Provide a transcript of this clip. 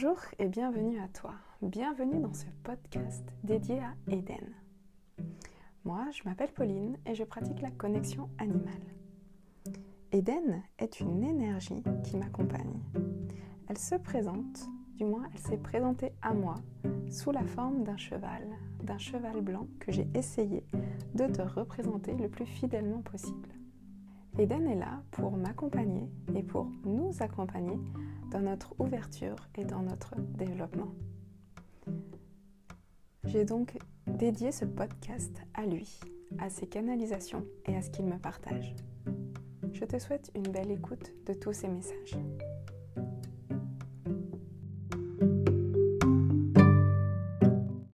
Bonjour et bienvenue à toi. Bienvenue dans ce podcast dédié à Eden. Moi, je m'appelle Pauline et je pratique la connexion animale. Eden est une énergie qui m'accompagne. Elle se présente, du moins elle s'est présentée à moi, sous la forme d'un cheval, d'un cheval blanc que j'ai essayé de te représenter le plus fidèlement possible. Eden est là pour m'accompagner et pour nous accompagner dans notre ouverture et dans notre développement. J'ai donc dédié ce podcast à lui, à ses canalisations et à ce qu'il me partage. Je te souhaite une belle écoute de tous ces messages.